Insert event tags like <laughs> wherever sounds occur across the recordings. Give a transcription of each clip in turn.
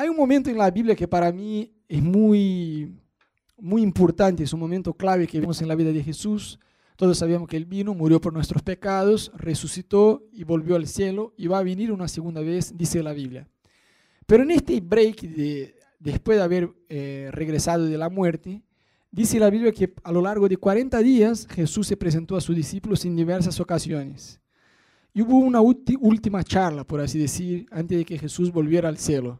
Hay un momento en la Biblia que para mí es muy, muy importante, es un momento clave que vemos en la vida de Jesús. Todos sabemos que Él vino, murió por nuestros pecados, resucitó y volvió al cielo y va a venir una segunda vez, dice la Biblia. Pero en este break, de, después de haber eh, regresado de la muerte, dice la Biblia que a lo largo de 40 días Jesús se presentó a sus discípulos en diversas ocasiones. Y hubo una última charla, por así decir, antes de que Jesús volviera al cielo.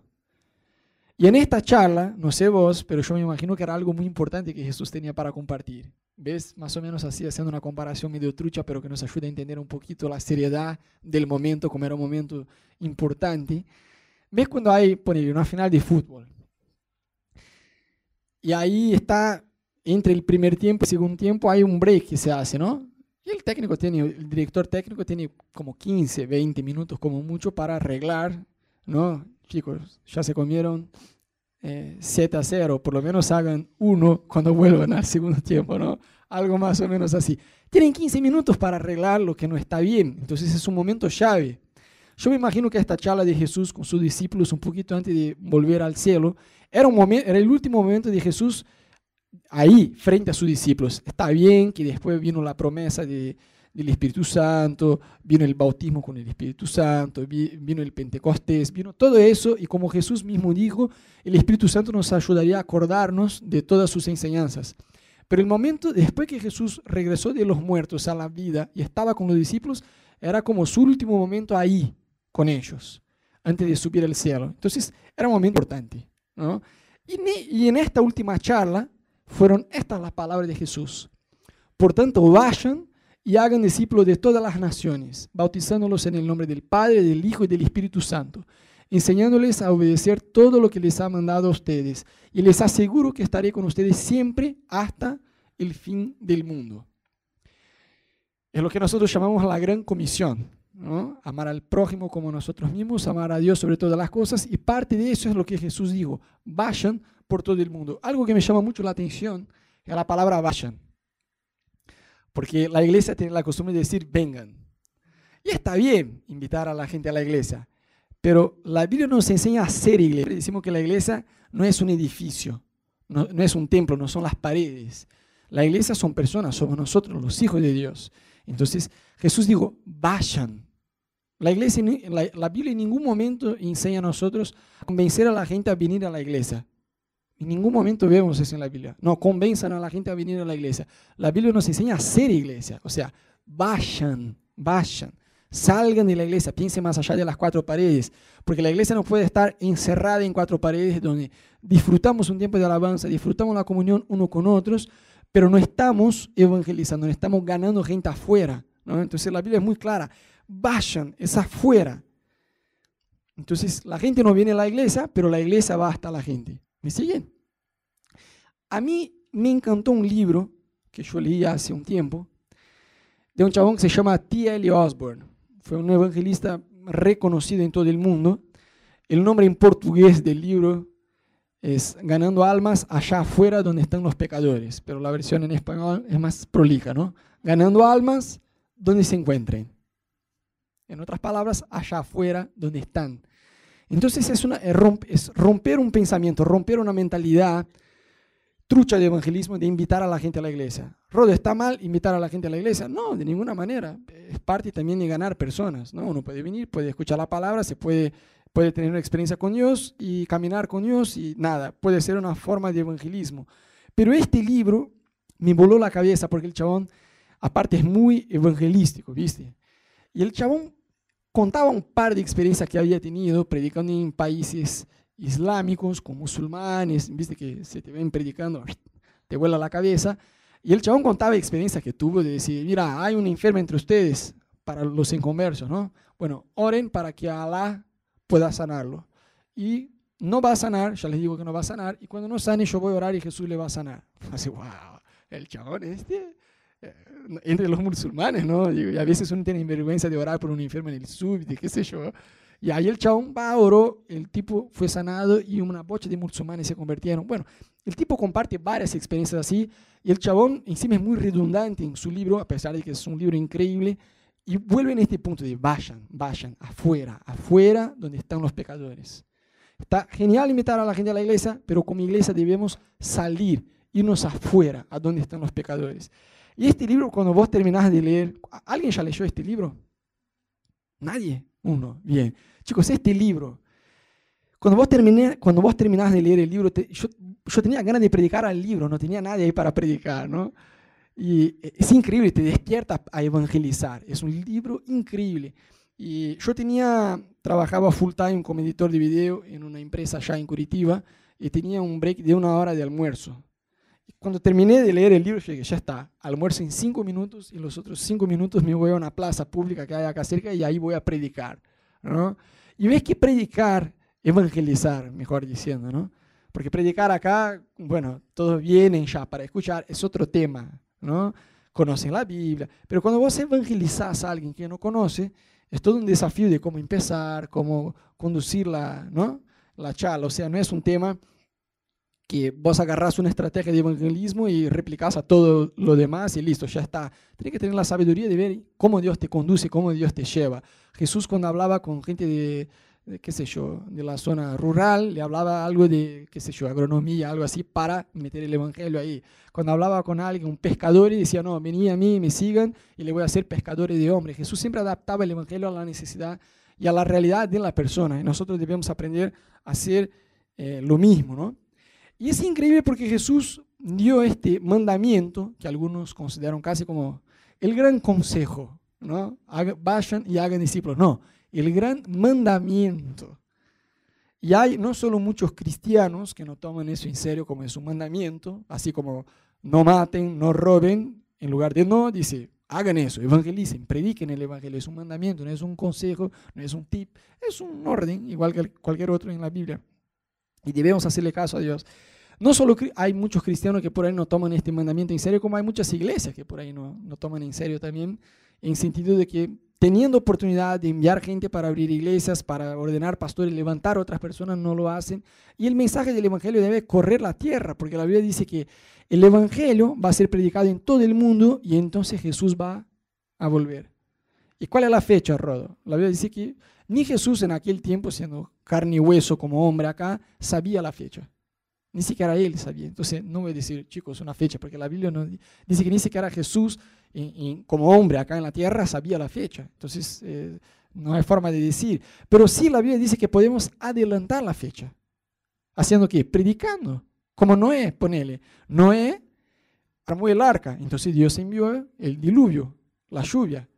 Y en esta charla, no sé vos, pero yo me imagino que era algo muy importante que Jesús tenía para compartir. ¿Ves? Más o menos así, haciendo una comparación medio trucha, pero que nos ayuda a entender un poquito la seriedad del momento, como era un momento importante. ¿Ves cuando hay, poner una final de fútbol? Y ahí está, entre el primer tiempo y el segundo tiempo, hay un break que se hace, ¿no? Y el técnico tiene, el director técnico tiene como 15, 20 minutos como mucho para arreglar, ¿no? Chicos, ya se comieron 7 eh, a 0, por lo menos hagan uno cuando vuelvan al segundo tiempo, ¿no? Algo más o menos así. Tienen 15 minutos para arreglar lo que no está bien, entonces es un momento llave. Yo me imagino que esta charla de Jesús con sus discípulos un poquito antes de volver al cielo era, un momento, era el último momento de Jesús ahí, frente a sus discípulos. Está bien que después vino la promesa de, del Espíritu Santo, vino el bautismo con el Espíritu Santo, vino el Pentecostés, vino todo eso y como Jesús mismo dijo, el Espíritu Santo nos ayudaría a acordarnos de todas sus enseñanzas. Pero el momento después que Jesús regresó de los muertos a la vida y estaba con los discípulos, era como su último momento ahí con ellos, antes de subir al cielo. Entonces era un momento importante. y en esta última charla fueron estas las palabras de Jesús. Por tanto, vayan y hagan discípulos de todas las naciones, bautizándolos en el nombre del Padre, del Hijo y del Espíritu Santo, enseñándoles a obedecer todo lo que les ha mandado a ustedes. Y les aseguro que estaré con ustedes siempre hasta el fin del mundo. Es lo que nosotros llamamos la gran comisión. ¿no? Amar al prójimo como nosotros mismos, amar a Dios sobre todas las cosas. Y parte de eso es lo que Jesús dijo. Vayan por todo el mundo. Algo que me llama mucho la atención es la palabra vayan. Porque la iglesia tiene la costumbre de decir vengan. Y está bien invitar a la gente a la iglesia, pero la Biblia nos enseña a ser iglesia. Decimos que la iglesia no es un edificio, no, es un templo, no son las paredes. La iglesia son personas, somos nosotros, los hijos de Dios. Entonces Jesús dijo, vayan. La, iglesia, la, Biblia en ningún momento enseña a nosotros a convencer a la gente a venir a la iglesia. En ningún momento vemos eso en la Biblia. No, convenzan a la gente a venir a la iglesia. La Biblia nos enseña a ser iglesia. O sea, vayan, vayan, salgan de la iglesia, piensen más allá de las cuatro paredes. Porque la iglesia no puede estar encerrada en cuatro paredes donde disfrutamos un tiempo de alabanza, disfrutamos la comunión uno con otros, pero no estamos evangelizando, no estamos ganando gente afuera. ¿no? Entonces la Biblia es muy clara. Vayan, es afuera. Entonces la gente no viene a la iglesia, pero la iglesia va hasta la gente. ¿Me siguen? A mí me encantó un libro que yo leí hace un tiempo de un chabón que se llama T.L. Osborne. Fue un evangelista reconocido en todo el mundo. El nombre en portugués del libro es Ganando almas allá afuera donde están los pecadores, pero la versión en español es más prolija, ¿no? Ganando almas donde se encuentren. En otras palabras, allá afuera donde están entonces es, una, es romper un pensamiento, romper una mentalidad trucha de evangelismo de invitar a la gente a la iglesia. Rodo, ¿está mal invitar a la gente a la iglesia? No, de ninguna manera. Es parte también de ganar personas. ¿no? Uno puede venir, puede escuchar la palabra, se puede, puede tener una experiencia con Dios y caminar con Dios y nada, puede ser una forma de evangelismo. Pero este libro me voló la cabeza porque el chabón, aparte, es muy evangelístico, ¿viste? Y el chabón contaba un par de experiencias que había tenido predicando en países islámicos con musulmanes, viste que se te ven predicando, <laughs> te vuela la cabeza. Y el chabón contaba experiencias que tuvo de decir, mira, hay un enfermo entre ustedes para los inconversos, ¿no? Bueno, oren para que Alá pueda sanarlo. Y no va a sanar, ya les digo que no va a sanar, y cuando no sane yo voy a orar y Jesús le va a sanar. <laughs> Así, wow, el chabón este entre los musulmanes, ¿no? Y a veces uno tiene vergüenza de orar por un enfermo en el de qué sé yo. Y ahí el chabón va, oró, el tipo fue sanado y una bocha de musulmanes se convirtieron. Bueno, el tipo comparte varias experiencias así y el chabón encima es muy redundante en su libro, a pesar de que es un libro increíble, y vuelve en este punto de vayan, vayan, afuera, afuera donde están los pecadores. Está genial invitar a la gente a la iglesia, pero como iglesia debemos salir, irnos afuera, a donde están los pecadores. Y este libro, cuando vos terminás de leer, ¿alguien ya leyó este libro? Nadie. Uno. Bien. Chicos, este libro, cuando vos, terminé, cuando vos terminás de leer el libro, yo, yo, tenía ganas de predicar al libro, no tenía nadie ahí para predicar, ¿no? Y es increíble, te despierta a evangelizar. Es un libro increíble. Y yo tenía, trabajaba full time como editor de video en una empresa allá en Curitiba y tenía un break de una hora de almuerzo. Cuando terminé de leer el libro, dije, ya está, almuerzo en cinco minutos y los otros cinco minutos me voy a una plaza pública que hay acá cerca y ahí voy a predicar. ¿no? Y ves que predicar, evangelizar, mejor diciendo, ¿no? Porque predicar acá, bueno, todos vienen ya para escuchar, es otro tema, ¿no? Conocen la Biblia, pero cuando vos evangelizás a alguien que no conoce, es todo un desafío de cómo empezar, cómo conducir la, ¿no? la charla. O sea, no es un tema que vos agarrás una estrategia de evangelismo y replicás a todo lo demás y listo, ya está. Tienes que tener la sabiduría de ver cómo Dios te conduce, cómo Dios te lleva. Jesús cuando hablaba con gente de, qué sé yo, de la zona rural, le hablaba algo de, qué sé yo, agronomía, algo así, para meter el evangelio ahí. Cuando hablaba con alguien, un pescador, y decía, no, vení a mí, me sigan, y le voy a hacer pescadores de hombres. Jesús siempre adaptaba el evangelio a la necesidad y a la realidad de la persona, y nosotros debemos aprender a hacer eh, lo mismo, ¿no? Y es increíble porque Jesús dio este mandamiento, que algunos consideran casi como el gran consejo, ¿no? Vayan y hagan discípulos. No, el gran mandamiento. Y hay no solo muchos cristianos que no toman eso en serio como es un mandamiento, así como no maten, no roben, en lugar de no, dice, hagan eso, evangelicen, prediquen el evangelio, es un mandamiento, no es un consejo, no es un tip, es un orden, igual que cualquier otro en la Biblia. Y debemos hacerle caso a Dios. No solo hay muchos cristianos que por ahí no toman este mandamiento en serio, como hay muchas iglesias que por ahí no, no toman en serio también, en sentido de que teniendo oportunidad de enviar gente para abrir iglesias, para ordenar pastores, levantar otras personas, no lo hacen. Y el mensaje del Evangelio debe correr la tierra, porque la Biblia dice que el Evangelio va a ser predicado en todo el mundo y entonces Jesús va a volver. ¿Y cuál es la fecha, Rodo? La Biblia dice que ni Jesús en aquel tiempo, siendo carne y hueso como hombre acá, sabía la fecha. Ni siquiera él sabía. Entonces, no voy a decir, chicos, una fecha, porque la Biblia no, dice que ni siquiera Jesús, como hombre acá en la tierra, sabía la fecha. Entonces, eh, no hay forma de decir. Pero sí la Biblia dice que podemos adelantar la fecha. ¿Haciendo qué? Predicando. Como Noé, ponele. Noé armó el arca. Entonces Dios envió el diluvio, la lluvia.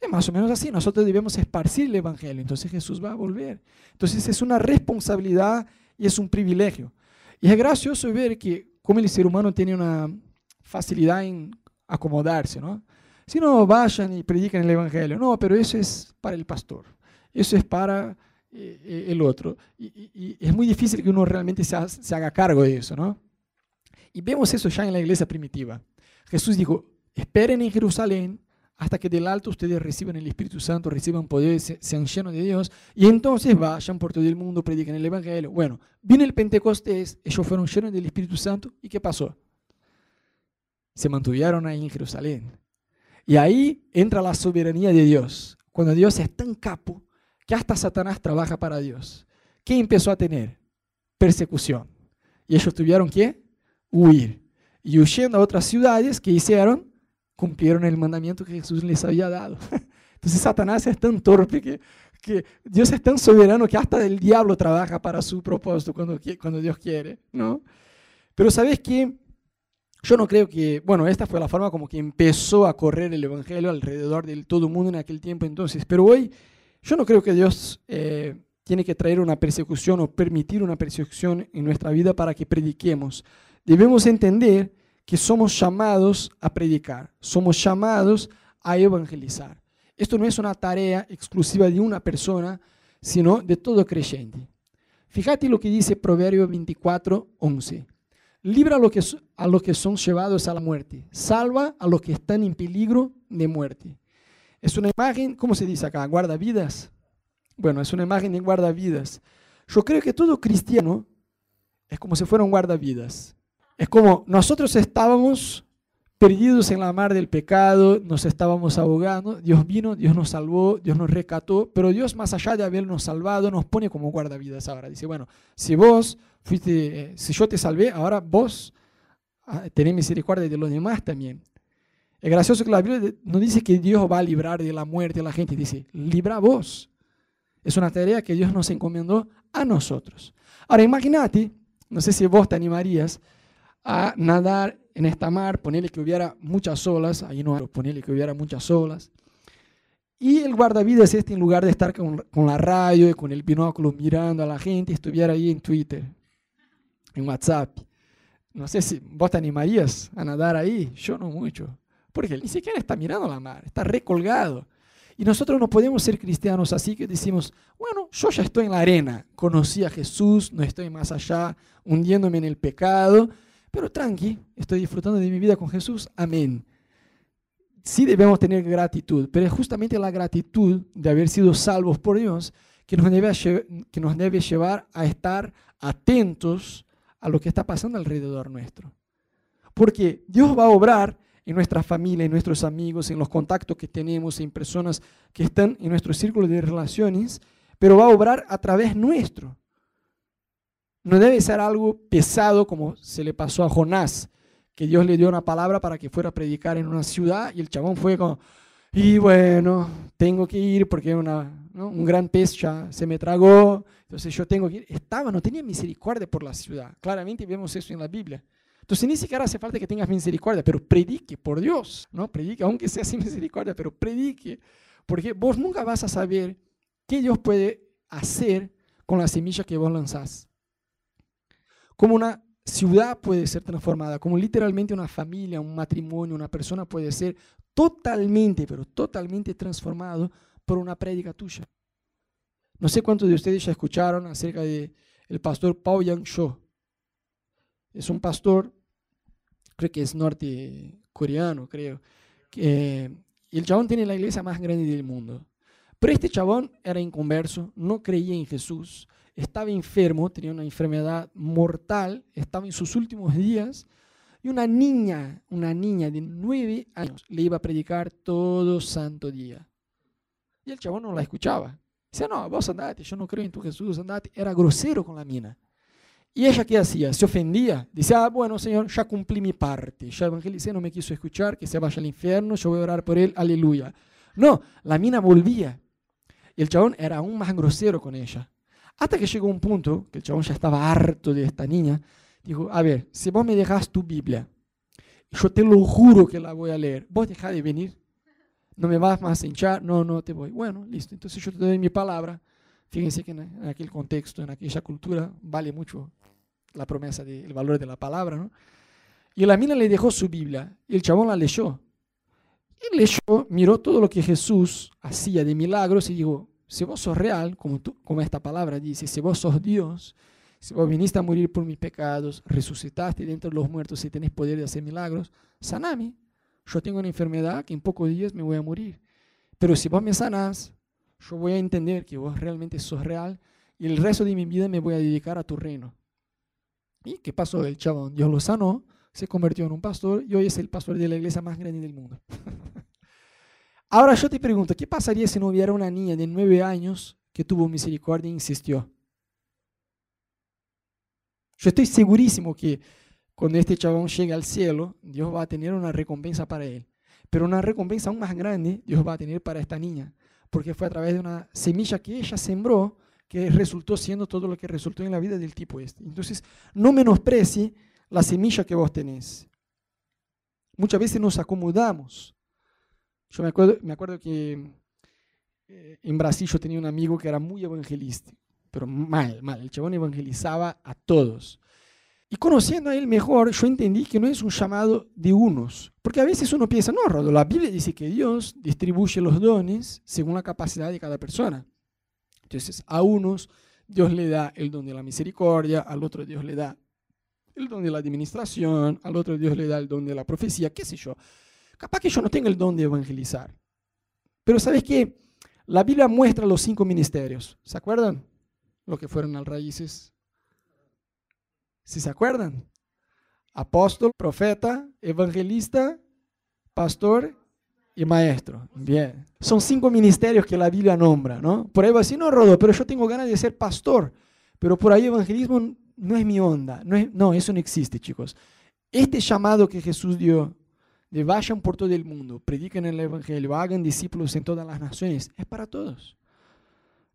Es más o menos así. Nosotros debemos esparcir el Evangelio. Entonces Jesús va a volver. Entonces es una responsabilidad y es un privilegio. Y es gracioso ver que como el ser humano tiene una facilidad en acomodarse, ¿no? Si no, vayan y predican el Evangelio. No, pero eso es para el pastor. Eso es para eh, eh, el otro. Y, es muy difícil que uno realmente se, se haga cargo de eso, ¿no? Y vemos eso ya en la iglesia primitiva. Jesús dijo, esperen en Jerusalén hasta que del alto ustedes reciban el Espíritu Santo, reciban poder, sean llenos de Dios, y entonces vayan por todo el mundo, prediquen el Evangelio. Bueno, viene el Pentecostés, ellos fueron llenos del Espíritu Santo, ¿y qué pasó? Se mantuvieron ahí en Jerusalén. Y ahí entra la soberanía de Dios, cuando Dios es tan capo que hasta Satanás trabaja para Dios. ¿Qué empezó a tener? Persecución. Y ellos tuvieron que huir. Y huyendo a otras ciudades, ¿qué hicieron? Cumplieron el mandamiento que Jesús les había dado. <laughs> Entonces Satanás es tan torpe que, que Dios es tan soberano que hasta el diablo trabaja para su propósito cuando, cuando Dios quiere, ¿no? Pero sabes que yo no creo que, bueno, esta fue la forma como que empezó a correr el Evangelio alrededor de todo el mundo en aquel tiempo entonces, pero hoy yo no creo que Dios eh, tiene que traer una persecución o permitir una persecución en nuestra vida para que prediquemos. Debemos entender que somos llamados a predicar, somos llamados a evangelizar. Esto no es una tarea exclusiva de una persona, sino de todo creyente. Fíjate lo que dice Proverbio 24, 11. Libra a los, que, a los que son llevados a la muerte, salva a los que están en peligro de muerte. Es una imagen, ¿cómo se dice acá? Guardavidas. Bueno, es una imagen de guardavidas. Yo creo que todo cristiano es como si fuera un guardavidas. Es como nosotros estábamos perdidos en la mar del pecado, nos estábamos ahogando, Dios vino, Dios nos salvó, Dios nos rescató, pero Dios más allá de habernos salvado nos pone como guardavidas ahora. Dice, bueno, si vos fuiste, eh, si yo te salvé, ahora vos ah, tenés misericordia de los demás también. Es gracioso que la Biblia no dice que Dios va a librar de la muerte a la gente, dice, libra vos. Es una tarea que Dios nos encomendó a nosotros. Ahora imagínate, no sé si vos te animarías a nadar en esta mar, ponerle que hubiera muchas olas, ahí no, ponerle que hubiera muchas olas. Y el guardavidas este, en lugar de estar con, con, la radio y con el binóculo mirando a la gente, estuviera ahí en Twitter, en WhatsApp. No sé si vos te animarías a nadar ahí, yo no mucho, porque ni siquiera está mirando la mar, está recolgado. Y nosotros no podemos ser cristianos así que decimos, bueno, yo ya estoy en la arena, conocí a Jesús, no estoy más allá hundiéndome en el pecado, pero tranqui, estoy disfrutando de mi vida con Jesús, amén. Sí debemos tener gratitud, pero es justamente la gratitud de haber sido salvos por Dios que nos debe, que nos debe llevar a estar atentos a lo que está pasando alrededor nuestro. Porque Dios va a obrar en nuestra familia, en nuestros amigos, en los contactos que tenemos, en personas que están en nuestro círculo de relaciones, pero va a obrar a través nuestro. No debe ser algo pesado como se le pasó a Jonás, que Dios le dio una palabra para que fuera a predicar en una ciudad y el chabón fue como, y bueno, tengo que ir porque una, un gran pez ya se me tragó, entonces yo tengo que ir. Estaba, no tenía misericordia por la ciudad. Claramente vemos eso en la Biblia. Entonces ni siquiera hace falta que tengas misericordia, pero predique por Dios, ¿no? Predique, aunque sea sin misericordia, pero predique, porque vos nunca vas a saber qué Dios puede hacer con la semilla que vos lanzás como una ciudad puede ser transformada, como literalmente una familia, un matrimonio, una persona puede ser totalmente, pero totalmente transformado por una prédica tuya. No sé cuántos de ustedes ya escucharon acerca del el pastor Pao Yang Sho. Es un pastor, creo que es nortecoreano, creo. Y el chabón tiene la iglesia más grande del mundo. Pero este chabón era inconverso, no creía en Jesús, estaba enfermo, tenía una enfermedad mortal, estaba en sus últimos días, y una niña, una niña de nueve años, le iba a predicar todo santo día. Y el chabón no la escuchaba. Dice, no, vos andate, yo no creo en tu Jesús, andate. Era grosero con la mina. ¿Y ella qué hacía? Se ofendía. Dice, ah, bueno, Señor, ya cumplí mi parte. Ya evangelicé, no me quiso escuchar, que se vaya al infierno, yo voy a orar por él, aleluya. No, la mina volvía. Y el chabón era aún más grosero con ella. Hasta que llegó un punto, que el chabón ya estaba harto de esta niña, dijo, a ver, si vos me dejas tu Biblia, yo te lo juro que la voy a leer, vos dejá de venir, no me vas más a hinchar, no, no te voy. Bueno, listo, entonces yo te doy mi palabra. Fíjense que en aquel contexto, en aquella cultura, vale mucho la promesa del valor de la palabra, ¿no? Y la mina le dejó su Biblia y el chabón la leyó. Y leyó, miró todo lo que Jesús hacía de milagros y dijo, si vos sos real, como, como esta palabra dice, si vos sos Dios, si vos viniste a morir por mis pecados, resucitaste dentro de los muertos y tenés poder de hacer milagros, saname. Yo tengo una enfermedad que en pocos días me voy a morir. Pero si vos me sanás, yo voy a entender que vos realmente sos real y el resto de mi vida me voy a dedicar a tu reino. ¿Y qué pasó? El chabón, Dios lo sanó, se convirtió en un pastor y hoy es el pastor de la iglesia más grande del mundo. <laughs> Ahora yo te pregunto, ¿qué pasaría si no hubiera una niña de nueve años que tuvo misericordia e insistió? Yo estoy segurísimo que cuando este chabón llegue al cielo, Dios va a tener una recompensa para él. Pero una recompensa aún más grande Dios va a tener para esta niña, porque fue a través de una semilla que ella sembró que resultó siendo todo lo que resultó en la vida del tipo este. Entonces, no menosprecie la semilla que vos tenés. Muchas veces nos acomodamos yo me acuerdo, me acuerdo que eh, en Brasil yo tenía un amigo que era muy evangelista, pero mal, mal. El chabón evangelizaba a todos. Y conociendo a él mejor, yo entendí que no es un llamado de unos. Porque a veces uno piensa, no, Rodo, la Biblia dice que Dios distribuye los dones según la capacidad de cada persona. Entonces, a unos Dios le da el don de la misericordia, al otro Dios le da el don de la administración, al otro Dios le da el don de la profecía, qué sé yo. Capaz que yo no tengo el don de evangelizar. Pero ¿sabes qué? La Biblia muestra los cinco ministerios. ¿Se acuerdan? Lo que fueron al raíces. ¿Sí se acuerdan? Apóstol, profeta, evangelista pastor y maestro. Bien. Son cinco ministerios que la Biblia nombra, ¿no? Por ahí va a decir, no, Rodo, pero yo tengo ganas de ser pastor. Pero por ahí evangelismo no es mi onda. No, no, eso no existe, chicos. Este llamado que Jesús dio de vayan por todo el mundo, prediquen el evangelio, hagan discípulos en todas las naciones, es para todos.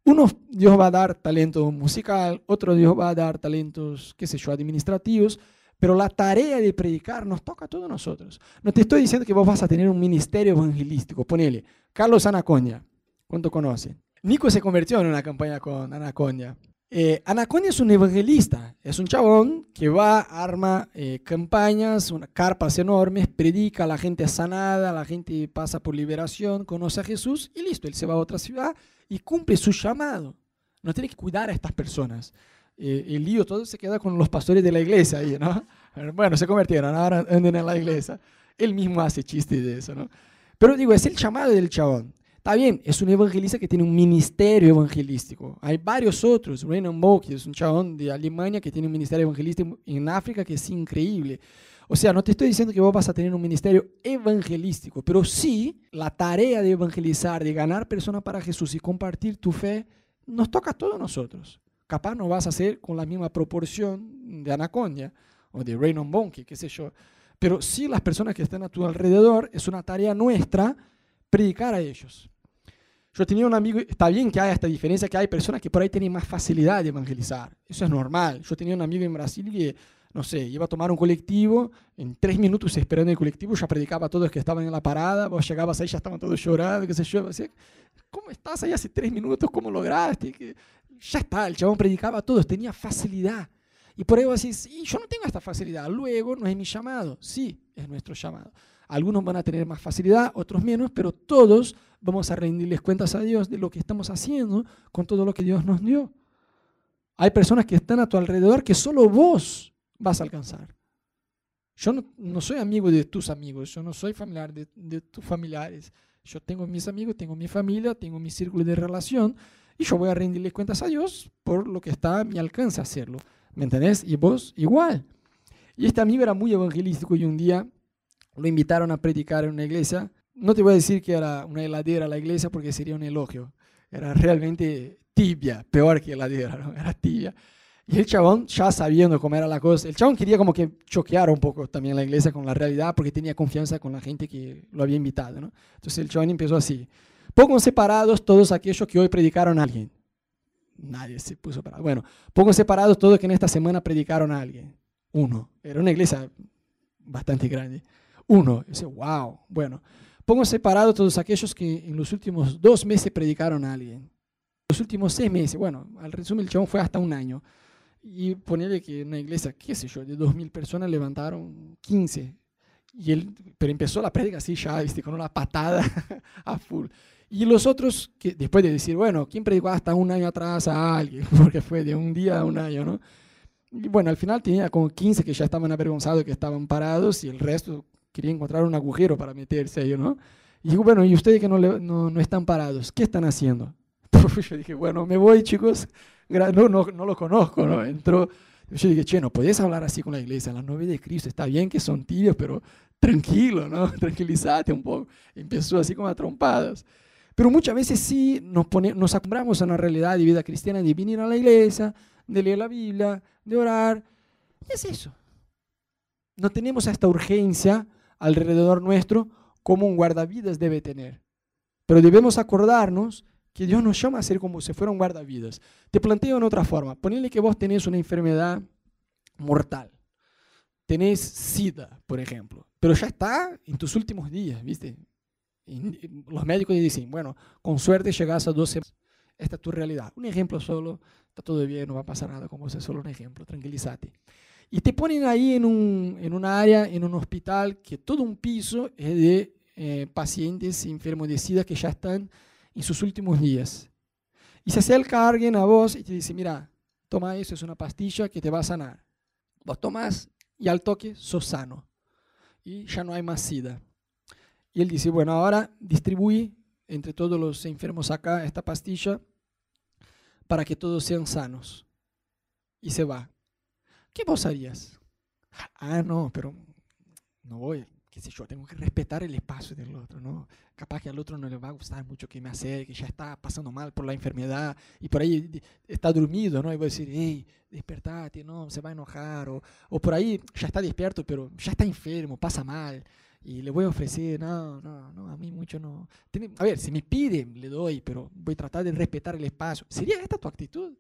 Uno Dios va a dar talento musical, otro Dios va a dar talentos, qué sé yo, administrativos, pero la tarea de predicar nos toca a todos nosotros. No te estoy diciendo que vos vas a tener un ministerio evangelístico. Ponele, Carlos Anaconia, ¿cuánto conocen? Nico se convirtió en una campaña con Anaconia. Eh, es un evangelista, es un chabón que va, arma eh, campañas, una, carpas enormes, predica, la gente es sanada, la gente pasa por liberación, conoce a Jesús y listo, él se va a otra ciudad y cumple su llamado. No tiene que cuidar a estas personas. Eh, el lío todo se queda con los pastores de la iglesia ahí, ¿no? <laughs> Bueno, se convirtieron, ahora andan en la iglesia. Él mismo hace chistes de eso, ¿no? Pero digo, es el llamado del chabón. Está bien, es un evangelista que tiene un ministerio evangelístico. Hay varios otros. Renan Bock es un chabón de Alemania que tiene un ministerio evangelístico en África que es increíble. O sea, no te estoy diciendo que vos vas a tener un ministerio evangelístico, pero sí la tarea de evangelizar, de ganar personas para Jesús y compartir tu fe, nos toca a todos nosotros. Capaz no vas a hacer con la misma proporción de Anacondia o de Raynon Bonke, qué sé yo. Pero sí las personas que están a tu alrededor, es una tarea nuestra predicar a ellos. Yo tenía un amigo, está bien que haya esta diferencia, que hay personas que por ahí tienen más facilidad de evangelizar. Eso es normal. Yo tenía un amigo en Brasil que, no sé, iba a tomar un colectivo, en tres minutos esperando el colectivo, ya predicaba a todos que estaban en la parada, vos llegabas ahí, ya estaban todos llorando, qué sé yo. ¿Cómo estás ahí hace tres minutos? ¿Cómo lograste? ya está, el chabón predicaba a todos, tenía facilidad. Y por ahí vos decís, sí, yo no tengo esta facilidad, luego no es mi llamado. Sí, es nuestro llamado. Algunos van a tener más facilidad, otros menos, pero todos vamos a rendirles cuentas a Dios de lo que estamos haciendo con todo lo que Dios nos dio. Hay personas que están a tu alrededor que solo vos vas a alcanzar. Yo no, soy amigo de tus amigos, yo no soy familiar de, de tus familiares. Yo tengo mis amigos, tengo mi familia, tengo mi círculo de relación, y yo voy a rendirle cuentas a Dios por lo que está a mi alcance hacerlo. ¿Me entendés? Y vos igual. Y este amigo era muy evangelístico y un día lo invitaron a predicar en una iglesia. No te voy a decir que era una heladera la iglesia porque sería un elogio. Era realmente tibia, peor que heladera, ¿no? era tibia. Y el chabón, ya sabiendo cómo era la cosa, el chabón quería como que choquear un poco también la iglesia con la realidad porque tenía confianza con la gente que lo había invitado. ¿no? Entonces el chabón empezó así. Pongan separados todos aquellos que hoy predicaron a alguien. Nadie se puso parado. Bueno, pongan separados todos que en esta semana predicaron a alguien. Uno. Era una iglesia bastante grande. Uno. Dice, wow. Bueno, pongan separados todos aquellos que en los últimos dos meses predicaron a alguien. Los últimos seis meses. Bueno, al resumen el chabón fue hasta un año. Y ponerle que en una iglesia, qué sé yo, de dos mil personas levantaron 15. Y él, pero empezó la prédica así ya, ¿viste? con una patada <laughs> a full. Y los otros, que después de decir, bueno, ¿quién predicó hasta un año atrás a alguien? <laughs> Porque fue de un día a un año, ¿no? Y bueno, al final tenía como 15 que ya estaban avergonzados, que estaban parados, y el resto quería encontrar un agujero para meterse ahí, ¿no? Y digo, bueno, ¿y ustedes que no, no, no están parados? ¿Qué están haciendo? <laughs> Yo dije, bueno, me voy, chicos. No, no, no lo conozco, ¿no? Entró. Yo dije, che, no podés hablar así con la iglesia. La novia de Cristo está bien que son tibios, pero tranquilo, ¿no? <laughs> Tranquilízate un poco. Empezó así como a trompadas. Pero muchas veces sí nos, pone, nos acostumbramos a una realidad de vida cristiana de venir a la iglesia, de leer la Biblia, de orar. Y es eso. No tenemos esta urgencia alrededor nuestro como un guardavidas debe tener. Pero debemos acordarnos que Dios nos llama a ser como si fuera un guardavidas. Te planteo en otra forma. Ponle que vos tenés una enfermedad mortal. Tenés SIDA, por ejemplo. Pero ya está en tus últimos días, ¿viste? los médicos dicen, bueno, con suerte llegas a 12 esta es tu realidad. Un ejemplo solo, está todo bien, no va a pasar nada como es solo un ejemplo, tranquilízate. Y te ponen ahí en un, en un área, en un hospital, que todo un piso es de eh, pacientes enfermos de SIDA que ya están en sus últimos días. Y se acerca alguien a vos y te dice, mira, toma eso, es una pastilla que te va a sanar. Vos tomas y al toque sos sano. Y ya no hay más SIDA. Y él dice, bueno, ahora distribuí entre todos los enfermos acá esta pastilla para que todos sean sanos. Y se va. ¿Qué vos harías? Ah, no, pero no voy. qué sé yo, tengo que respetar el espacio del otro, ¿no? Capaz que al otro no le va a gustar mucho que me acerque, ya está pasando mal por la enfermedad y por ahí está dormido, ¿no? Y voy a decir, hey, despertate, no, se va a enojar. O, o por ahí ya está despierto, pero ya está enfermo, pasa mal. Y le voy a ofrecer, no, no, no, a mí mucho no. a ver, si me piden, le doy, pero voy a tratar de respetar el espacio. ¿Sería esta tu actitud?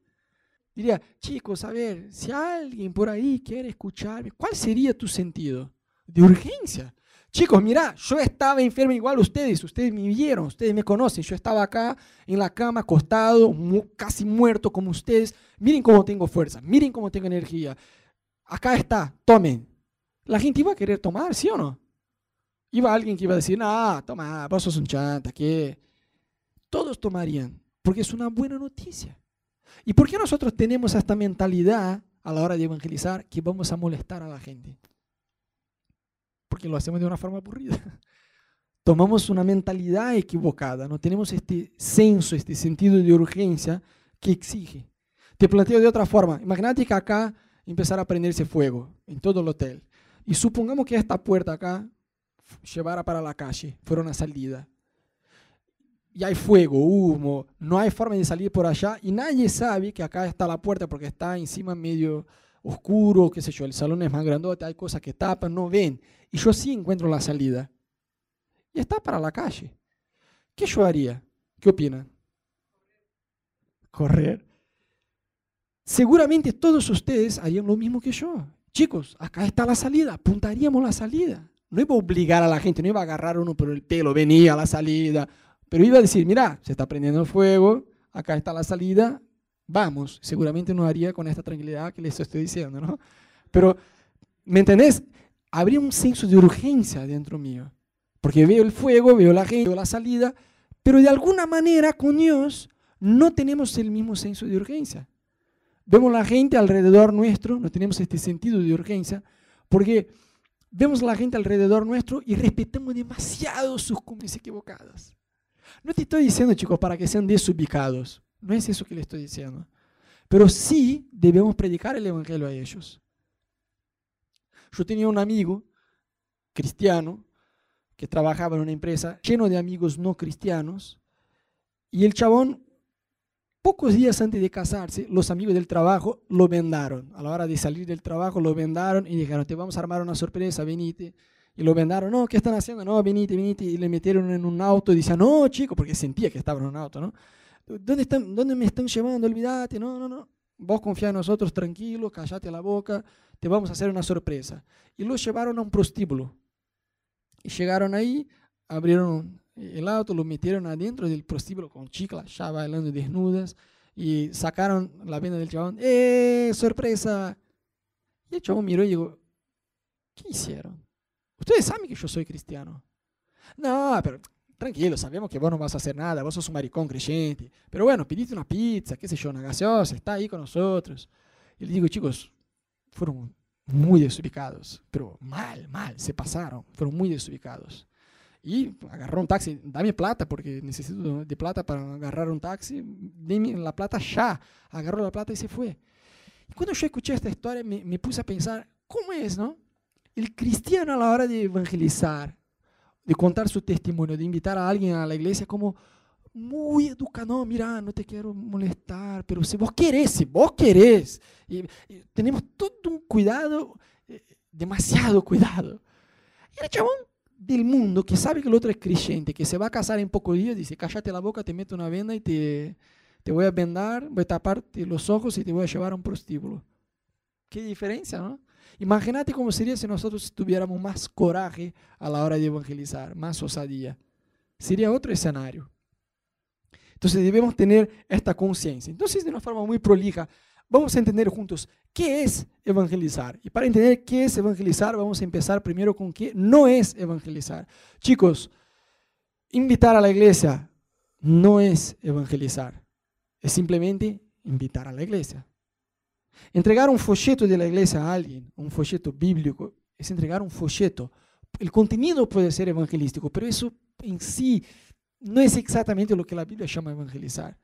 Diría, chicos, a ver, si alguien por ahí quiere escucharme, ¿cuál sería tu sentido? De urgencia. Chicos, mira, yo estaba enfermo igual ustedes, ustedes me vieron, ustedes me conocen, yo estaba acá en la cama acostado, casi muerto como ustedes. Miren cómo tengo fuerza, miren cómo tengo energía. Acá está, tomen. La gente iba a querer tomar, ¿sí o no? Iba alguien que iba a decir, no, toma, vos sos un chanta, que todos tomarían, porque es una buena noticia. ¿Y por qué nosotros tenemos esta mentalidad a la hora de evangelizar que vamos a molestar a la gente? Porque lo hacemos de una forma aburrida. <laughs> Tomamos una mentalidad equivocada, no tenemos este senso, este sentido de urgencia que exige. Te planteo de otra forma. Imagínate que acá empezara a prenderse fuego en todo el hotel. Y supongamos que esta puerta acá llevara para la calle, fuera una salida y hay fuego, humo, no hay forma de salir por allá y nadie sabe que acá está la puerta porque está encima medio oscuro, qué sé yo, el salón es más grandote, hay cosas que tapan, no ven. Y yo sí encuentro la salida. Y está para la calle. ¿Qué yo haría? ¿Qué opinan? Correr. Seguramente todos ustedes harían lo mismo que yo. Chicos, acá está la salida, apuntaríamos la salida. No iba a obligar a la gente, no iba a agarrar uno por el pelo, venía a la salida, pero iba a decir, mira, se está prendiendo fuego, acá está la salida, vamos. Seguramente no haría con esta tranquilidad que les estoy diciendo, ¿no? Pero, ¿me entendés? Habría un senso de urgencia dentro mío. Porque veo el fuego, veo la gente, veo la salida, pero de alguna manera con Dios no tenemos el mismo senso de urgencia. Vemos la gente alrededor nuestro, no tenemos este sentido de urgencia, porque vemos la gente alrededor nuestro y respetamos demasiado sus costumbres equivocadas. No te estoy diciendo, chicos, para que sean desubicados. No es eso que le estoy diciendo. Pero sí debemos predicar el Evangelio a ellos. Yo tenía un amigo cristiano que trabajaba en una empresa lleno de amigos no cristianos y el chabón, pocos días antes de casarse, los amigos del trabajo lo vendaron. A la hora de salir del trabajo lo vendaron y dijeron, te vamos a armar una sorpresa, venite. Y lo vendaron, no, ¿qué están haciendo? No, venite, venite. Y le metieron en un auto y decía, no, chico, porque sentía que estaba en un auto, ¿no? ¿Dónde, están, ¿Dónde me están llevando? Olvídate, no, no, no. Vos confía en nosotros, tranquilo, callate la boca, te vamos a hacer una sorpresa. Y lo llevaron a un prostíbulo. Y llegaron ahí, abrieron el auto, lo metieron adentro del prostíbulo con chiclas, ya bailando desnudas, y sacaron la venda del chabón. ¡Eh, sorpresa! Y el chabón miró y dijo, ¿qué hicieron? Ustedes saben que yo soy cristiano. No, pero tranquilo, sabemos que vos no vas a hacer nada, vos sos un maricón creyente. Pero bueno, pediste una pizza, qué sé yo, una gaseosa, está ahí con nosotros. Y le digo, chicos, fueron muy desubicados, pero mal, mal, se pasaron, fueron muy desubicados. Y agarró un taxi, dame plata porque necesito de plata para agarrar un taxi, dame la plata ya. Agarró la plata y se fue. Y cuando yo escuché esta historia me, me puse a pensar, ¿cómo es, no? El cristiano a la hora de evangelizar, de contar su testimonio, de invitar a alguien a la iglesia, como muy educado, no, mira, no te quiero molestar, pero si vos querés, si vos querés, tenemos todo un cuidado, eh, demasiado cuidado. Y el chabón del mundo que sabe que el otro es creyente, que se va a casar en pocos días, dice, cállate la boca, te meto una venda y te, te voy a vendar, voy a taparte los ojos y te voy a llevar a un prostíbulo. Qué diferencia, ¿no? Imagínate cómo sería si nosotros tuviéramos más coraje a la hora de evangelizar, más osadía. Sería otro escenario. Entonces debemos tener esta conciencia. Entonces, de una forma muy prolija, vamos a entender juntos qué es evangelizar. Y para entender qué es evangelizar, vamos a empezar primero con qué no es evangelizar. Chicos, invitar a la iglesia no es evangelizar, es simplemente invitar a la iglesia. Entregar un folleto de la iglesia a alguien, un folleto bíblico, es entregar un folleto. El contenido puede ser evangelístico, pero eso en sí no es exactamente lo que la Biblia llama evangelizar.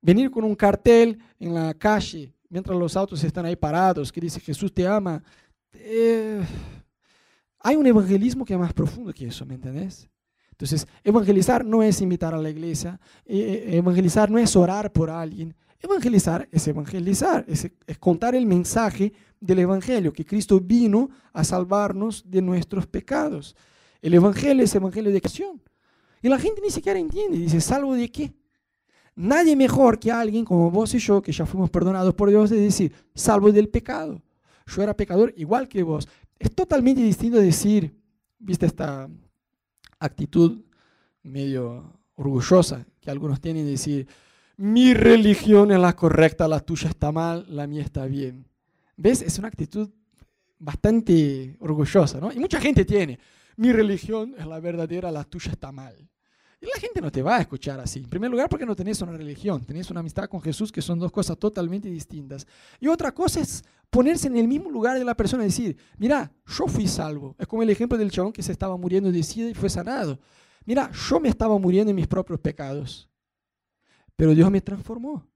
Venir con un cartel en la calle mientras los autos están ahí parados que dice Jesús te ama, eh, hay un evangelismo que es más profundo que eso, ¿me entendés? Entonces, evangelizar no es invitar a la iglesia, eh, eh, evangelizar no es orar por alguien, evangelizar es evangelizar, es, contar el mensaje del Evangelio, que Cristo vino a salvarnos de nuestros pecados. El Evangelio es Evangelio de acción. Y la gente ni siquiera entiende, dice, ¿salvo de qué? Nadie mejor que alguien como vos y yo, que ya fuimos perdonados por Dios, de decir, salvo del pecado. Yo era pecador igual que vos. Es totalmente distinto decir, viste esta actitud medio orgullosa que algunos tienen de decir, mi religión es la correcta, la tuya está mal, la mía está bien. ¿Ves? Es una actitud bastante orgullosa, ¿no? Y mucha gente tiene, mi religión es la verdadera, la tuya está mal. Y la gente no te va a escuchar así. En primer lugar, porque no tenés una religión, tenés una amistad con Jesús, que son dos cosas totalmente distintas. Y otra cosa es ponerse en el mismo lugar de la persona y decir, mira, yo fui salvo. Es como el ejemplo del chabón que se estaba muriendo de sida y fue sanado. Mira, yo me estaba muriendo en mis propios pecados, pero Dios me transformó.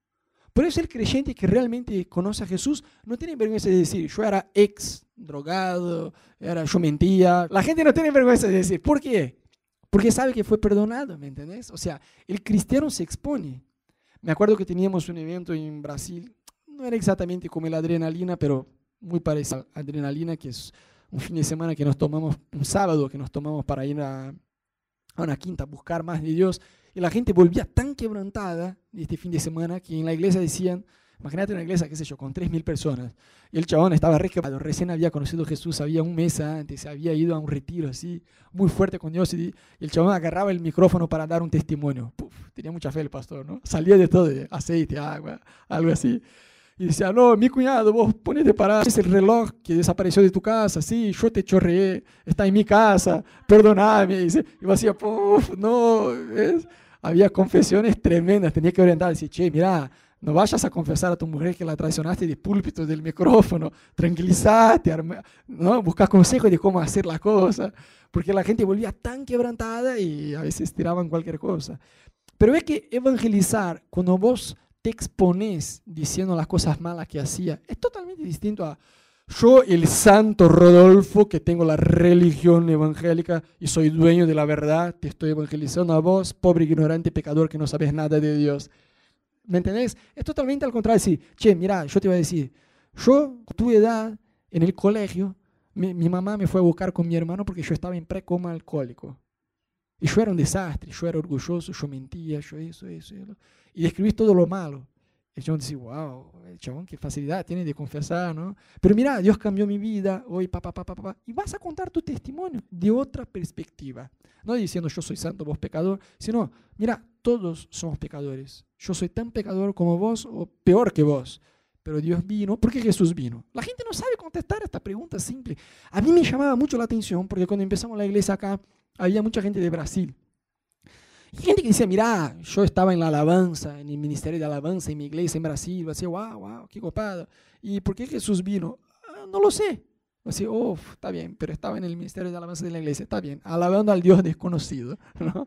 Por eso el creyente que realmente conoce a Jesús no tiene vergüenza de decir, yo era ex drogado, era, yo mentía. La gente no tiene vergüenza de decir, ¿por qué? Porque sabe que fue perdonado, ¿me entendés? O sea, el cristiano se expone. Me acuerdo que teníamos un evento en Brasil, no era exactamente como la adrenalina, pero muy parecido a adrenalina, que es un fin de semana que nos tomamos, un sábado que nos tomamos para ir a, a una quinta a buscar más de Dios. Y la gente volvía tan quebrantada este fin de semana que en la iglesia decían, imagínate una iglesia, qué sé yo, con 3.000 personas. Y el chabón estaba re recién había conocido a Jesús, había un mes antes, había ido a un retiro así, muy fuerte con Dios. Y, el chabón agarraba el micrófono para dar un testimonio. tenía mucha fe el pastor, ¿no? Salía de todo, de aceite, agua, algo así. Y decía, no, mi cuñado, vos ponete para ese reloj que desapareció de tu casa, sí, yo te chorreé, está en mi casa, perdoname. Y, y vos decía, puf, no, ¿ves? Había confesiones tremendas, tenía que orientar, decir, che, mira, no vayas a confesar a tu mujer que la traicionaste de púlpito del micrófono, tranquilízate, ¿no? busca consejos de cómo hacer la cosa, porque la gente volvía tan quebrantada y a veces tiraban cualquier cosa. Pero es que evangelizar, cuando vos te expones diciendo las cosas malas que hacía, es totalmente distinto a yo, el santo Rodolfo, que tengo la religión evangélica y soy dueño de la verdad, te estoy evangelizando a vos, pobre ignorante pecador que no sabes nada de Dios. ¿Me entendés? Es totalmente al contrario. Decir, che, mira, yo te voy a decir, yo, tu edad, en el colegio, mi, mi, mamá me fue a buscar con mi hermano porque yo estaba en precoma alcohólico. Y yo era un desastre, yo era orgulloso, yo mentía, yo eso, eso, eso. Y describí todo lo malo. El chabón dice, wow, el chabón qué facilidad tiene de confesar, ¿no? Pero mira, Dios cambió mi vida, hoy, papá, papá, papá. Y vas a contar tu testimonio de otra perspectiva. No diciendo yo soy santo, vos pecador, sino, mira, todos somos pecadores. Yo soy tan pecador como vos o peor que vos. Pero Dios vino, ¿por qué Jesús vino? La gente no sabe contestar esta pregunta simple. A mí me llamaba mucho la atención porque cuando empezamos la iglesia acá, había mucha gente de Brasil. Gente que decía, mira, yo estaba en la alabanza, en el ministerio de alabanza en mi iglesia en Brasil. Decía, wow, wow, qué copada. ¿Y por qué Jesús vino? Ah, no lo sé. Decía, oh, está bien, pero estaba en el ministerio de alabanza de la iglesia. Está bien, alabando al Dios desconocido. <laughs> ¿no?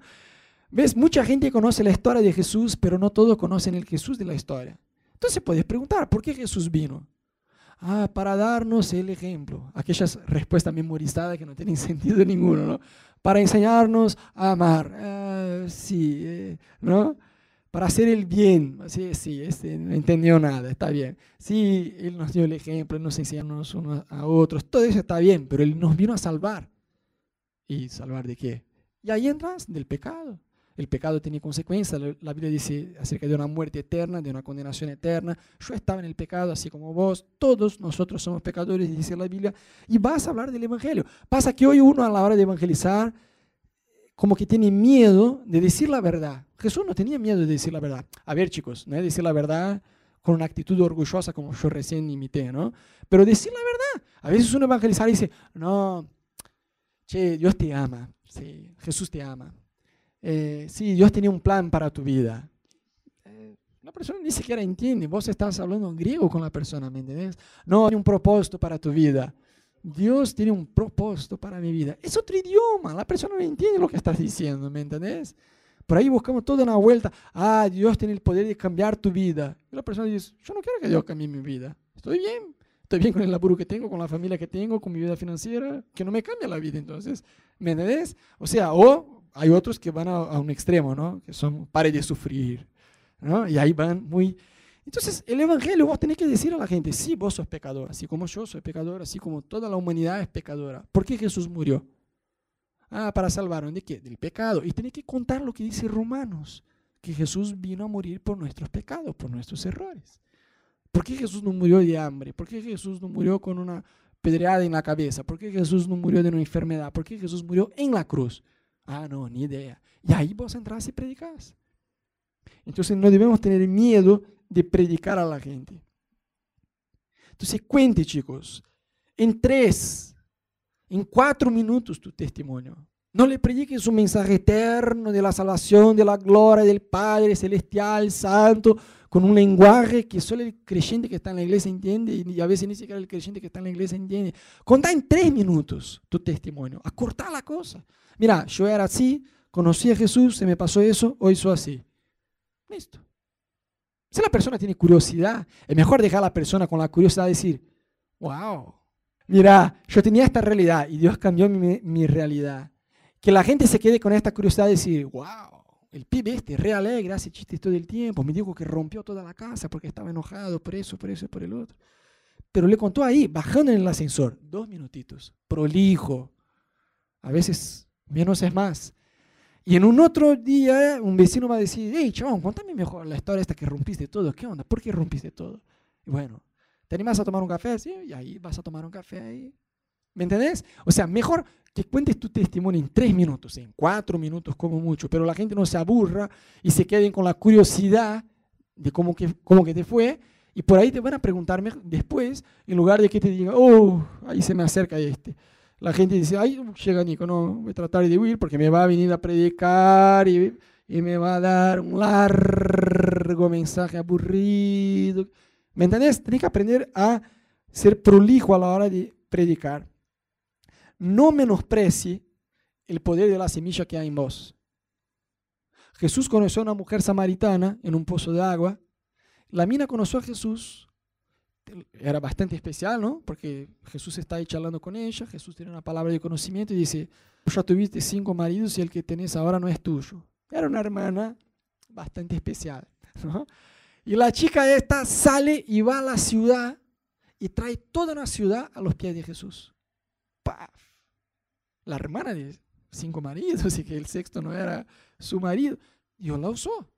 ¿Ves? Mucha gente conoce la historia de Jesús, pero no todos conocen el Jesús de la historia. Entonces puedes preguntar, ¿por qué Jesús vino? Ah, para darnos el ejemplo. Aquellas respuestas memorizadas que no tienen <laughs> sentido ninguno, ¿no? Para enseñarnos a amar. Ah, sí, eh, ¿no? Para hacer el bien. Sí, sí, este no entendió nada, está bien. Sí, Él nos dio el ejemplo, nos enseñó unos a otros. Todo eso está bien, pero Él nos vino a salvar. ¿Y salvar de qué? Y ahí entras del pecado el pecado tiene consecuencias. La Biblia dice acerca de una muerte eterna, de una condenación eterna. Yo estaba en el pecado así como vos. Todos nosotros somos pecadores, dice la Biblia. Y vas a hablar del Evangelio. Pasa que hoy uno a la hora de evangelizar como que tiene miedo de decir la verdad. Jesús no tenía miedo de decir la verdad. A ver chicos, no decir la verdad con una actitud orgullosa como yo recién imité, ¿no? Pero decir la verdad. A veces uno evangelizar y dice, no, che, Dios te ama, sí, Jesús te ama eh, sí, Dios tenía un plan para tu vida. Eh, la persona ni siquiera entiende, vos estás hablando en griego con la persona, ¿me entiendes? No hay un propósito para tu vida. Dios tiene un propósito para mi vida. Es otro idioma, la persona no entiende lo que estás diciendo, ¿me entendés? Por ahí buscamos toda una vuelta. Ah, Dios tiene el poder de cambiar tu vida. Y la persona dice, yo no quiero que Dios cambie mi vida. Estoy bien, estoy bien con el laburo que tengo, con la familia que tengo, con mi vida financiera, que no me cambia la vida. Entonces, ¿me entendés? O sea, o hay otros que van a, un extremo, ¿no? Que son, pare de sufrir, ¿no? Y ahí van muy... Entonces, el Evangelio, vos tenés que decir a la gente, sí, vos sos pecador, así como yo soy pecador, así como toda la humanidad es pecadora. ¿Por qué Jesús murió? Ah, para salvarnos de qué? Del pecado. Y tenés que contar lo que dice Romanos, que Jesús vino a morir por nuestros pecados, por nuestros errores. ¿Por qué Jesús no murió de hambre? ¿Por qué Jesús no murió con una pedreada en la cabeza? ¿Por qué Jesús no murió de una enfermedad? ¿Por qué Jesús murió en la cruz? Ah, no, ni idea. Y ahí vos entras y predicas. Entonces no debemos tener miedo de predicar a la gente. Entonces cuente, chicos, en tres, en cuatro minutos tu testimonio. No le prediques un mensaje eterno de la salvación, de la gloria del Padre Celestial, Santo, con un lenguaje que solo el creyente que está en la iglesia entiende y a veces ni siquiera el creyente que está en la iglesia entiende. Contá en tres minutos tu testimonio, acortar la cosa. Mira, yo era así, conocí a Jesús, se me pasó eso, hoy soy así. Listo. Si la persona tiene curiosidad, es mejor dejar a la persona con la curiosidad de decir, wow, mira, yo tenía esta realidad y Dios cambió mi realidad. Que la gente se quede con esta curiosidad de decir, wow, el pibe este, re alegre, hace chistes todo el tiempo, me dijo que rompió toda la casa porque estaba enojado por eso, por eso y por el otro. Pero le contó ahí, bajando en el ascensor, dos minutitos, prolijo. A veces menos es más. Y en un otro día, un vecino va a decir, hey, chabón, contame mejor la historia esta que rompiste todo. ¿Qué onda? ¿Por qué rompiste todo? Y bueno, ¿te animas a tomar un café? Sí, y ahí vas a tomar un café ahí. ¿Me entendés? O sea, mejor que cuentes tu testimonio en tres minutos, en cuatro minutos como mucho, pero la gente no se aburra y se queden con la curiosidad de cómo que, cómo que te fue y por ahí te van a preguntarme después, en lugar de que te digan, oh, ahí se me acerca este. La gente dice, ay, llega Nico, no, voy a tratar de huir porque me va a venir a predicar y, y me va a dar un largo mensaje aburrido. ¿Me entendés? Tienes que aprender a ser prolijo a la hora de predicar no menosprecie el poder de la semilla que hay en vos. Jesús conoció a una mujer samaritana en un pozo de agua. La mina conoció a Jesús. Era bastante especial, ¿no? Porque Jesús está ahí charlando con ella. Jesús tiene una palabra de conocimiento y dice, ya tuviste cinco maridos y el que tenés ahora no es tuyo. Era una hermana bastante especial. Y la chica esta sale y va a la ciudad y trae toda una ciudad a los pies de Jesús. ¡Paf! La hermana de cinco maridos <laughs> y que el sexto no era su marido. Dios la usó.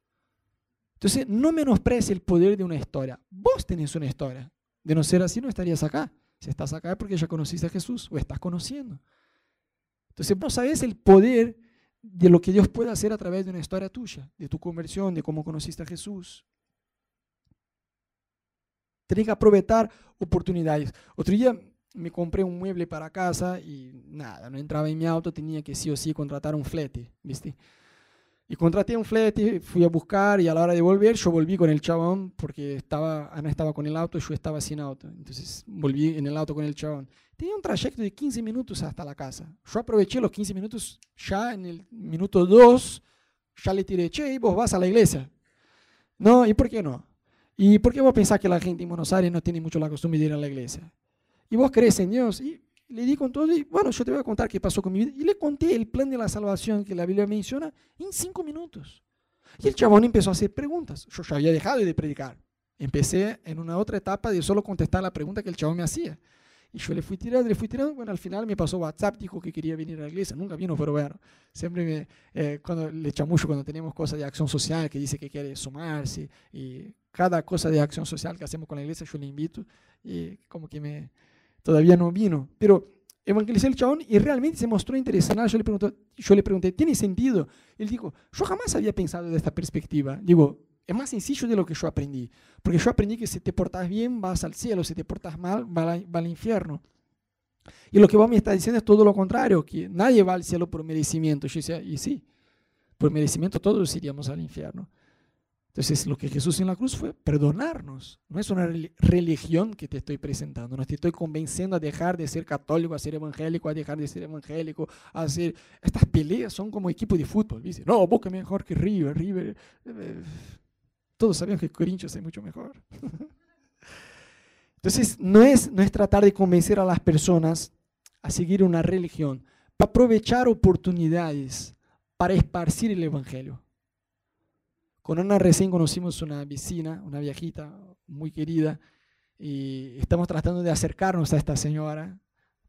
Entonces, no menosprecie el poder de una historia. Vos tenés una historia. De no ser así, no estarías acá. Si estás acá es porque ya conociste a Jesús o estás conociendo. Entonces, vos sabés el poder de lo que Dios puede hacer a través de una historia tuya, de tu conversión, de cómo conociste a Jesús. Tenés que aprovechar oportunidades. Otro día me compré un mueble para casa y nada, no entraba en mi auto, tenía que sí o sí contratar un flete, ¿viste? Y contraté un flete, fui a buscar y a la hora de volver yo volví con el chabón porque estaba, Ana estaba con el auto y yo estaba sin auto. Entonces volví en el auto con el chabón. Tenía un trayecto de 15 minutos hasta la casa. Yo aproveché los 15 minutos ya en el minuto 2, ya le tiré, che, vos vas a la iglesia. No, ¿y por qué no? ¿Y por qué vos pensás que la gente en Buenos Aires no tiene mucho la costumbre de ir a la iglesia? Y vos crees en Dios. Y le di con todo y bueno, yo te voy a contar qué pasó con mi vida. Y le conté el plan de la salvación que la Biblia menciona en cinco minutos. Y el chabón empezó a hacer preguntas. Yo ya había dejado de predicar. Empecé en una otra etapa de solo contestar la pregunta que el chabón me hacía. Y yo le fui tirando, le fui tirando. Bueno, al final me pasó WhatsApp, dijo que quería venir a la iglesia. Nunca vino, pero bueno, siempre me, eh, cuando le mucho cuando tenemos cosas de acción social, que dice que quiere sumarse. Y cada cosa de acción social que hacemos con la iglesia, yo le invito. Y como que me, todavía no vino. Pero evangelicé el chabón y realmente se mostró interesante. Yo le, yo le pregunté, ¿tiene sentido? Él dijo, yo jamás había pensado de esta perspectiva. Digo, es más sencillo de lo que yo aprendí. Porque yo aprendí que si te portas bien vas al cielo, si te portas mal vas al infierno. Y lo que vos me estás diciendo es todo lo contrario, que nadie va al cielo por merecimiento. Yo decía, y sí, por merecimiento todos iríamos al infierno. Entonces, lo que Jesús en la cruz fue perdonarnos. No es una religión que te estoy presentando. No te estoy convenciendo a dejar de ser católico, a ser evangélico, a dejar de ser evangélico, a hacer... Estas peleas son como equipo de fútbol. Dice, no, Boca mejor que River. River... Eh, todos sabemos que Corinthians es mucho mejor. <laughs> Entonces, no es, no es tratar de convencer a las personas a seguir una religión, para aprovechar oportunidades para esparcir el Evangelio. Con Ana recién conocimos una vecina, una viejita muy querida, y estamos tratando de acercarnos a esta señora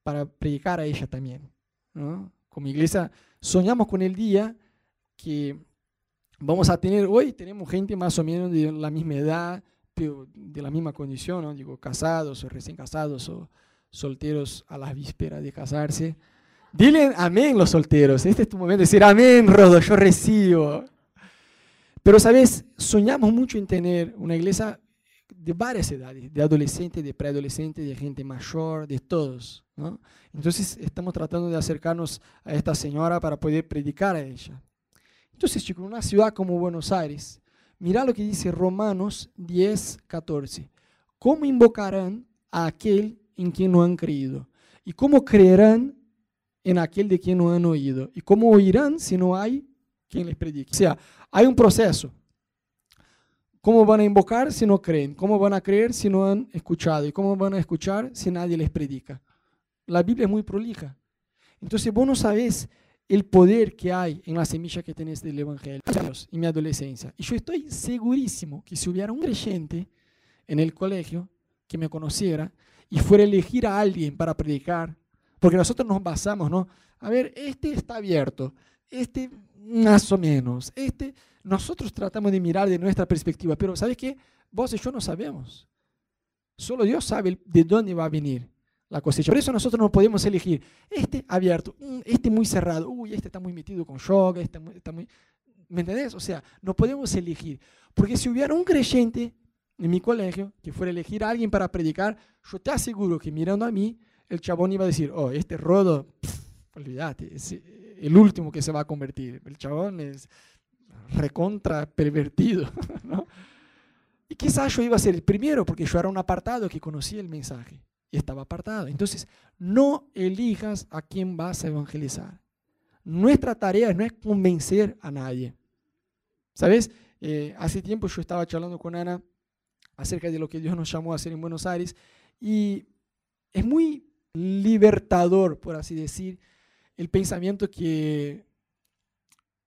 para predicar a ella también. Como iglesia soñamos con el día que vamos a tener, hoy tenemos gente más o menos de la misma edad, de la misma condición, ¿no? digo, casados o recién casados o solteros a la víspera de casarse. Dile amén los solteros. Este es tu momento de decir amén, Rodo, yo recibo. Pero, ¿sabes? Soñamos mucho en tener una iglesia de varias edades, de adolescentes, de preadolescentes, de gente mayor, de todos. ¿no? Entonces, estamos tratando de acercarnos a esta señora para poder predicar a ella. Entonces, chicos, una ciudad como Buenos Aires, mira lo que dice Romanos 10, 14. ¿Cómo invocarán a aquel en quien no han creído? ¿Y cómo creerán en aquel de quien no han oído? ¿Y cómo oirán si no hay quien les predique? O sea, hay un proceso. ¿Cómo van a invocar si no creen? ¿Cómo van a creer si no han escuchado? ¿Y cómo van a escuchar si nadie les predica? La Biblia es muy prolija. Entonces vos no sabés el poder que hay en la semilla que tenés del Evangelio en mi adolescencia. Y yo estoy segurísimo que si hubiera un creyente en el colegio que me conociera y fuera a elegir a alguien para predicar, porque nosotros nos basamos, ¿no? A ver, este está abierto, este más o menos, este nosotros tratamos de mirar de nuestra perspectiva, pero ¿sabes qué? Vos y yo no sabemos. Solo Dios sabe de dónde va a venir la cosecha. Por eso nosotros no podemos elegir este abierto, mm, este muy cerrado, uy, este está muy metido con yoga, este está muy... ¿Me entendés? O sea, no podemos elegir. Porque si hubiera un creyente en mi colegio que fuera a elegir a alguien para predicar, yo te aseguro que mirando a mí, el chabón iba a decir, oh, este rodo, olvídate, es el último que se va a convertir. El chabón es recontra pervertido. <laughs> ¿no? Y quizás yo iba a ser el primero porque yo era un apartado que conocía el mensaje y estaba apartado. Entonces, no elijas a quién vas a evangelizar. Nuestra tarea no es convencer a nadie. ¿Sabes? Eh, hace tiempo yo estaba charlando con Ana acerca de lo que Dios nos llamó a hacer en Buenos Aires y es muy libertador, por así decir, el pensamiento que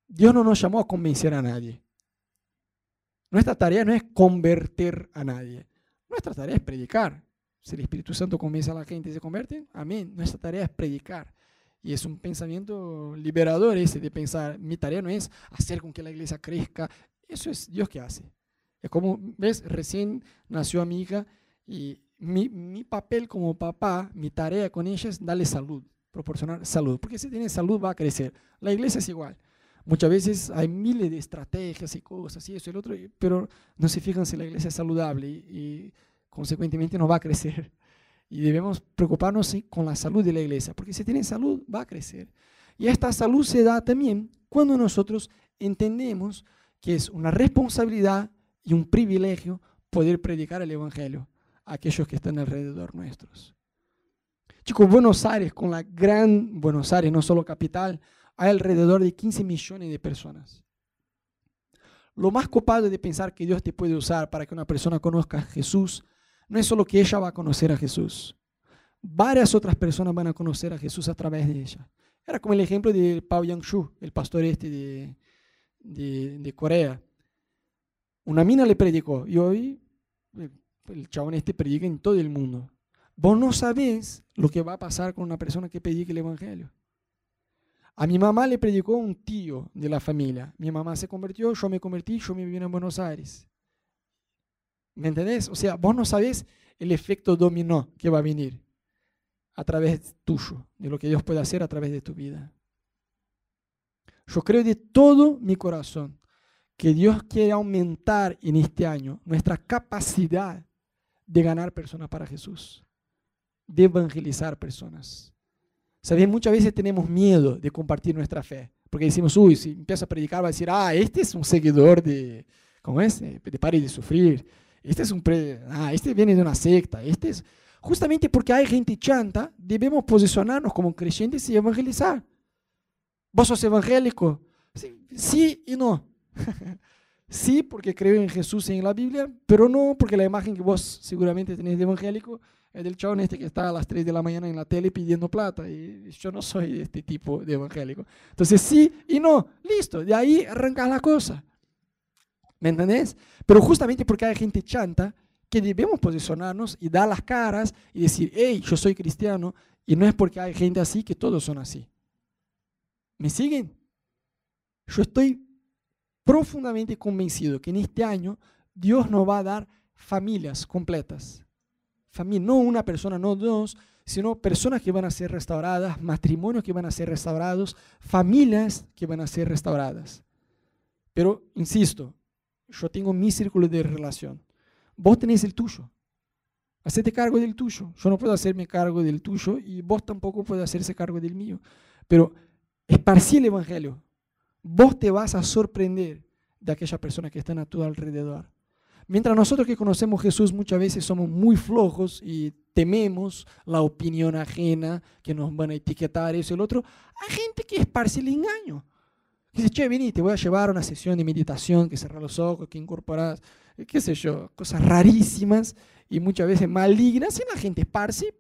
Dios no nos llamó a convencer a nadie. Nuestra tarea no es convertir a nadie. Nuestra tarea es predicar. Si el Espíritu Santo convence a la gente y se convierte, amén. Nuestra tarea es predicar. Y es un pensamiento liberador ese de pensar, mi tarea no es hacer con que la iglesia crezca. Eso es Dios que hace. Es como, ves, recién nació mi hija y mi, mi papel como papá, mi tarea con ella es darle salud, proporcionar salud. Porque si tiene salud va a crecer. La iglesia es igual. Muchas veces hay miles de estrategias y cosas y eso y el otro, pero no se fijan si la iglesia es saludable y, consecuentemente no va a crecer. <laughs> Y debemos preocuparnos con la salud de la iglesia, porque si tiene salud va a crecer. Y esta salud se da también cuando nosotros entendemos que es una responsabilidad y un privilegio poder predicar el Evangelio a aquellos que están alrededor nuestros. Chicos, Buenos Aires, con la gran Buenos Aires, no solo capital, hay alrededor de 15 millones de personas. Lo más copado de pensar que Dios te puede usar para que una persona conozca a Jesús no es solo que ella va a conocer a Jesús. Varias otras personas van a conocer a Jesús a través de ella. Era como el ejemplo de Pao Yang-shu, el pastor este de, de, Corea. Una mina le predicó y hoy el chabón este predica en todo el mundo. Vos no sabés lo que va a pasar con una persona que predique el Evangelio. A mi mamá le predicó un tío de la familia. Mi mamá se convirtió, yo me convertí, yo me vine a Buenos Aires. ¿Me entendés? O sea, vos no sabés el efecto dominó que va a venir a través tuyo, de lo que Dios puede hacer a través de tu vida. Yo creo de todo mi corazón que Dios quiere aumentar en este año nuestra capacidad de ganar personas para Jesús, de evangelizar personas. ¿Sabes? Muchas veces tenemos miedo de compartir nuestra fe, porque decimos, uy, si empiezo a predicar va a decir, ah, este es un seguidor de, ¿cómo es? De Pare de Sufrir. Este es un, ah, este viene de una secta. Este es, justamente porque hay gente chanta, debemos posicionarnos como creyentes y evangelizar. ¿Vos sos evangélico? Sí, sí y no. <laughs> Sí, porque creo en Jesús y en la Biblia, pero no porque la imagen que vos seguramente tenés de evangélico es del chabón este que está a las 3 de la mañana en la tele pidiendo plata. Y yo no soy de este tipo de evangélico. Entonces sí y no, listo, de ahí arranca la cosa. ¿Me entendés? Pero justamente porque hay gente chanta que debemos posicionarnos y dar las caras y decir, hey, yo soy cristiano. Y no es porque hay gente así que todos son así. ¿Me siguen? Yo estoy profundamente convencido que en este año Dios nos va a dar familias completas. Familia, no una persona, no dos, sino personas que van a ser restauradas, matrimonios que van a ser restaurados, familias que van a ser restauradas. Pero, insisto, yo tengo mi círculo de relación. Vos tenés el tuyo. Hacete cargo del tuyo. Yo no puedo hacerme cargo del tuyo y vos tampoco puedes hacerse cargo del mío. Pero esparcí el Evangelio. Vos te vas a sorprender de aquella persona que está a tu alrededor. Mientras nosotros que conocemos a Jesús muchas veces somos muy flojos y tememos la opinión ajena, que nos van a etiquetar eso y el otro, hay gente que esparce el engaño. Dice, che, vení, te voy a llevar a una sesión de meditación, que cerrar los ojos, que incorporas, qué sé yo, cosas rarísimas y muchas veces malignas, y la gente esparce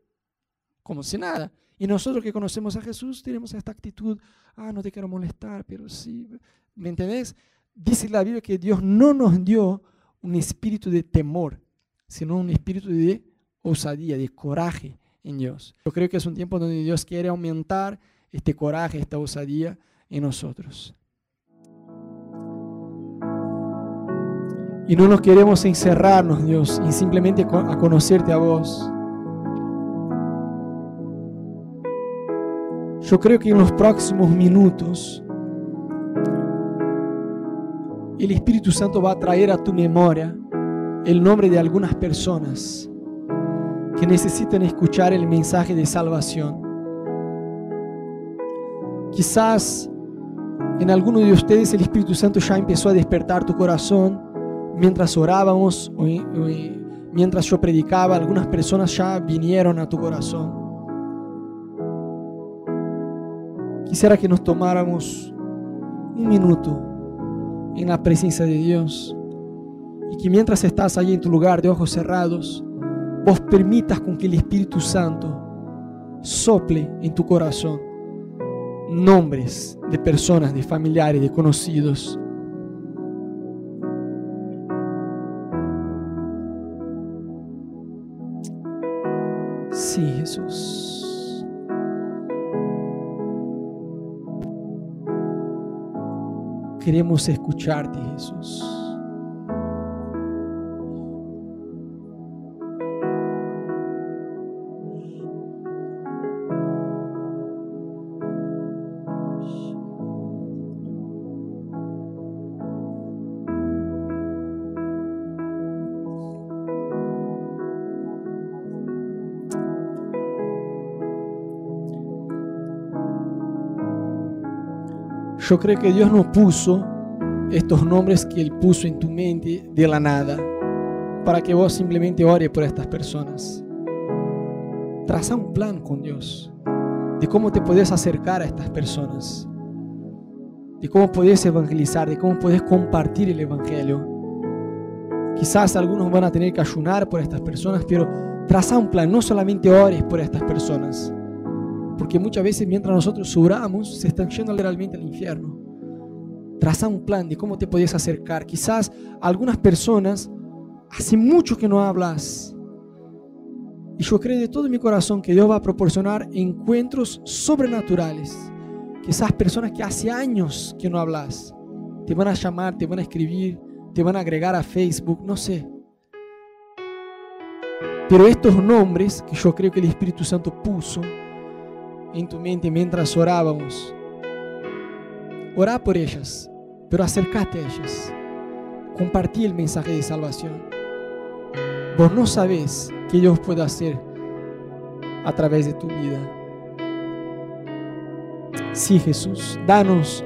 como si nada. Y nosotros que conocemos a Jesús tenemos esta actitud, ah, no te quiero molestar, pero sí, ¿me entendés? Dice la Biblia que Dios no nos dio un espíritu de temor, sino un espíritu de osadía, de coraje en Dios. Yo creo que es un tiempo donde Dios quiere aumentar este coraje, esta osadía en nosotros. Y no nos queremos encerrarnos, Dios, y simplemente a conocerte a vos. Yo creo que en los próximos minutos el Espíritu Santo va a traer a tu memoria el nombre de algunas personas que necesitan escuchar el mensaje de salvación. Quizás en alguno de ustedes el Espíritu Santo ya empezó a despertar tu corazón mientras orábamos mientras yo predicaba, algunas personas ya vinieron a tu corazón. Quisiera que nos tomáramos un minuto en la presencia de Dios y que mientras estás allí en tu lugar de ojos cerrados, vos permitas con que el Espíritu Santo sople en tu corazón nombres de personas, de familiares, de conocidos Sí, Jesús. Queremos escucharte, Jesús. Yo creo que Dios no puso estos nombres que Él puso en tu mente de la nada, para que vos simplemente ores por estas personas. Traza un plan con Dios de cómo te puedes acercar a estas personas, de cómo puedes evangelizar, de cómo puedes compartir el Evangelio. Quizás algunos van a tener que ayunar por estas personas, pero traza un plan, no solamente ores por estas personas, porque muchas veces mientras nosotros oramos, se están yendo literalmente al infierno. Traza un plan de cómo te puedes acercar. Quizás algunas personas hace mucho que no hablas. Y yo creo de todo mi corazón que Dios va a proporcionar encuentros sobrenaturales. Quizás personas que hace años que no hablas. Te van a llamar, te van a escribir, te van a agregar a Facebook, no sé. Pero estos nombres que yo creo que el Espíritu Santo puso en tu mente mientras orábamos. Orá por ellas, pero acércate a ellas. Compartí el mensaje de salvación. Vos no sabes qué Dios puede hacer a través de tu vida. Sí, Jesús, danos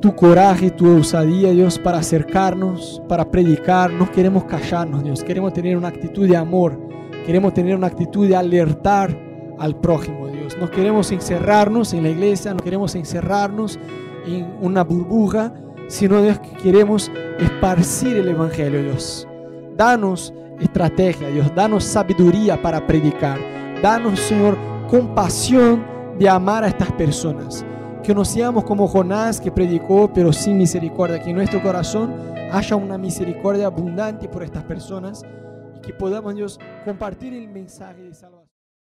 tu coraje, tu osadía, Dios, para acercarnos, para predicar. No queremos callarnos, Dios. Queremos tener una actitud de amor. Queremos tener una actitud de alertar al prójimo, Dios. No queremos encerrarnos en la iglesia, no queremos encerrarnos en una burbuja, sino Dios que queremos esparcir el Evangelio, Dios. Danos estrategia, Dios. Danos sabiduría para predicar. Danos, Señor, compasión de amar a estas personas. Que no seamos como Jonás que predicó pero sin misericordia. Que en nuestro corazón haya una misericordia abundante por estas personas y que podamos, Dios, compartir el mensaje de salvación.